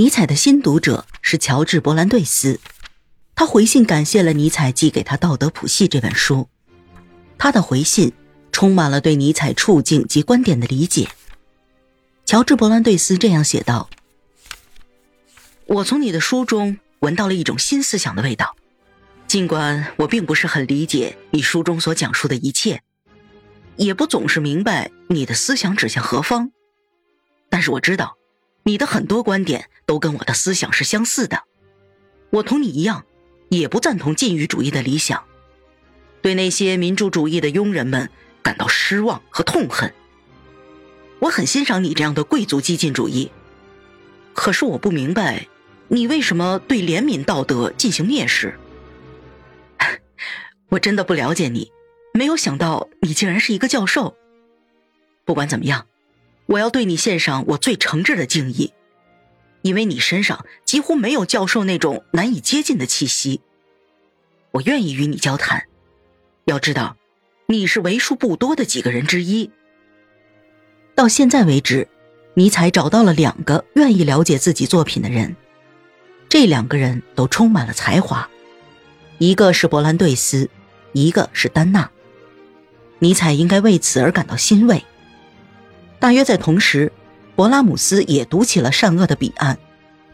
尼采的新读者是乔治·伯兰顿斯，他回信感谢了尼采寄给他《道德谱系》这本书。他的回信充满了对尼采处境及观点的理解。乔治·伯兰顿斯这样写道：“我从你的书中闻到了一种新思想的味道，尽管我并不是很理解你书中所讲述的一切，也不总是明白你的思想指向何方，但是我知道。”你的很多观点都跟我的思想是相似的，我同你一样，也不赞同禁欲主义的理想，对那些民主主义的庸人们感到失望和痛恨。我很欣赏你这样的贵族激进主义，可是我不明白，你为什么对怜悯道德进行蔑视？我真的不了解你，没有想到你竟然是一个教授。不管怎么样。我要对你献上我最诚挚的敬意，因为你身上几乎没有教授那种难以接近的气息。我愿意与你交谈。要知道，你是为数不多的几个人之一。到现在为止，尼采找到了两个愿意了解自己作品的人，这两个人都充满了才华，一个是伯兰对斯，一个是丹娜。尼采应该为此而感到欣慰。大约在同时，勃拉姆斯也读起了《善恶的彼岸》，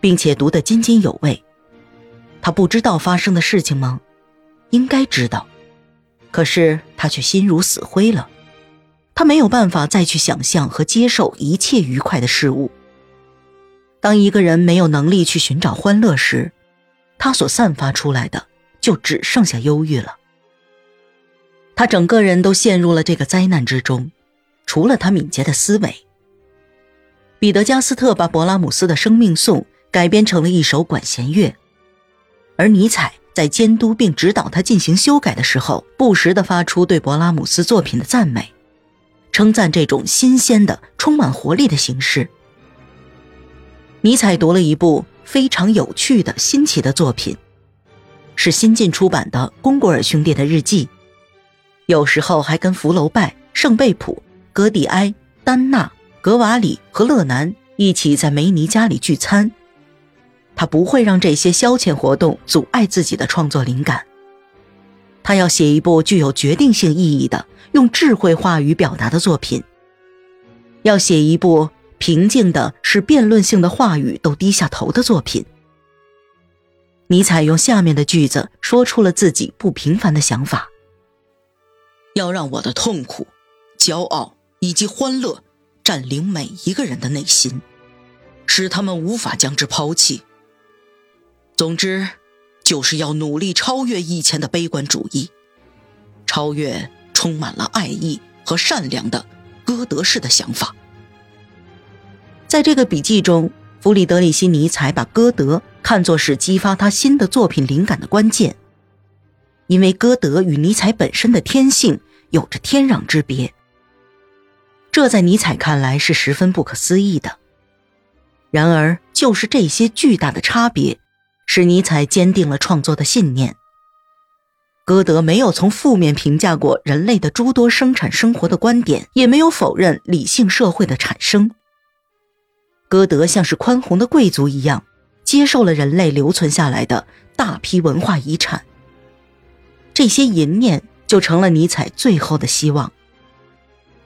并且读得津津有味。他不知道发生的事情吗？应该知道，可是他却心如死灰了。他没有办法再去想象和接受一切愉快的事物。当一个人没有能力去寻找欢乐时，他所散发出来的就只剩下忧郁了。他整个人都陷入了这个灾难之中。除了他敏捷的思维，彼得加斯特把勃拉姆斯的《生命颂》改编成了一首管弦乐，而尼采在监督并指导他进行修改的时候，不时地发出对勃拉姆斯作品的赞美，称赞这种新鲜的、充满活力的形式。尼采读了一部非常有趣的新奇的作品，是新近出版的龚古尔兄弟的日记，有时候还跟福楼拜、圣贝普。格蒂埃、丹娜、格瓦里和勒南一起在梅尼家里聚餐。他不会让这些消遣活动阻碍自己的创作灵感。他要写一部具有决定性意义的、用智慧话语表达的作品。要写一部平静的、使辩论性的话语都低下头的作品。尼采用下面的句子说出了自己不平凡的想法：要让我的痛苦、骄傲。以及欢乐占领每一个人的内心，使他们无法将之抛弃。总之，就是要努力超越以前的悲观主义，超越充满了爱意和善良的歌德式的想法。在这个笔记中，弗里德里希·尼采把歌德看作是激发他新的作品灵感的关键，因为歌德与尼采本身的天性有着天壤之别。这在尼采看来是十分不可思议的。然而，就是这些巨大的差别，使尼采坚定了创作的信念。歌德没有从负面评价过人类的诸多生产生活的观点，也没有否认理性社会的产生。歌德像是宽宏的贵族一样，接受了人类留存下来的大批文化遗产。这些淫念就成了尼采最后的希望。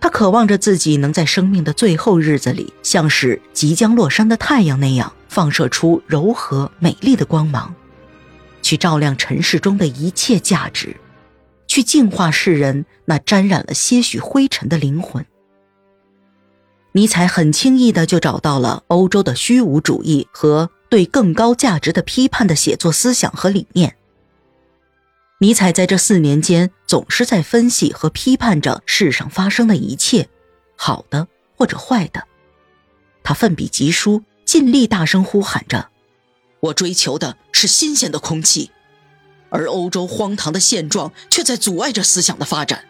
他渴望着自己能在生命的最后日子里，像是即将落山的太阳那样，放射出柔和美丽的光芒，去照亮尘世中的一切价值，去净化世人那沾染了些许灰尘的灵魂。尼采很轻易的就找到了欧洲的虚无主义和对更高价值的批判的写作思想和理念。尼采在这四年间总是在分析和批判着世上发生的一切，好的或者坏的。他奋笔疾书，尽力大声呼喊着：“我追求的是新鲜的空气，而欧洲荒唐的现状却在阻碍着思想的发展，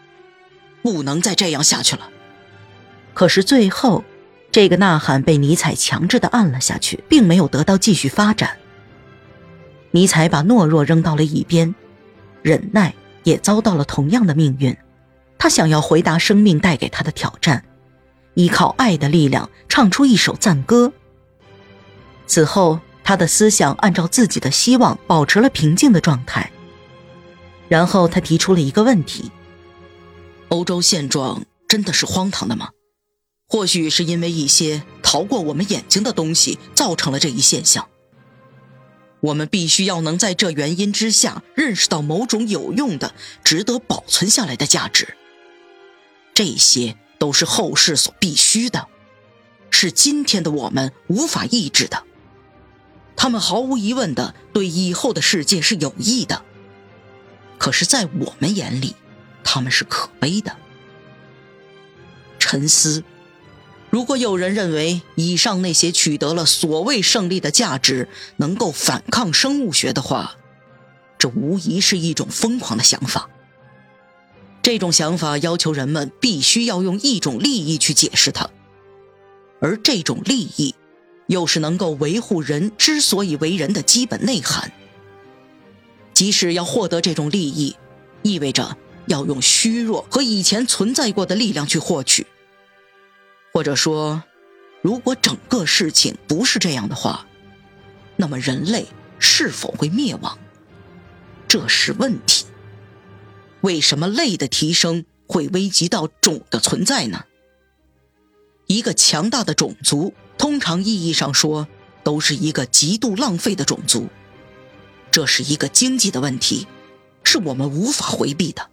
不能再这样下去了。”可是最后，这个呐喊被尼采强制的按了下去，并没有得到继续发展。尼采把懦弱扔到了一边。忍耐也遭到了同样的命运。他想要回答生命带给他的挑战，依靠爱的力量唱出一首赞歌。此后，他的思想按照自己的希望保持了平静的状态。然后他提出了一个问题：欧洲现状真的是荒唐的吗？或许是因为一些逃过我们眼睛的东西造成了这一现象。我们必须要能在这原因之下认识到某种有用的、值得保存下来的价值。这些都是后世所必须的，是今天的我们无法抑制的。他们毫无疑问的对以后的世界是有益的，可是，在我们眼里，他们是可悲的。沉思。如果有人认为以上那些取得了所谓胜利的价值能够反抗生物学的话，这无疑是一种疯狂的想法。这种想法要求人们必须要用一种利益去解释它，而这种利益，又是能够维护人之所以为人的基本内涵。即使要获得这种利益，意味着要用虚弱和以前存在过的力量去获取。或者说，如果整个事情不是这样的话，那么人类是否会灭亡？这是问题。为什么类的提升会危及到种的存在呢？一个强大的种族，通常意义上说，都是一个极度浪费的种族。这是一个经济的问题，是我们无法回避的。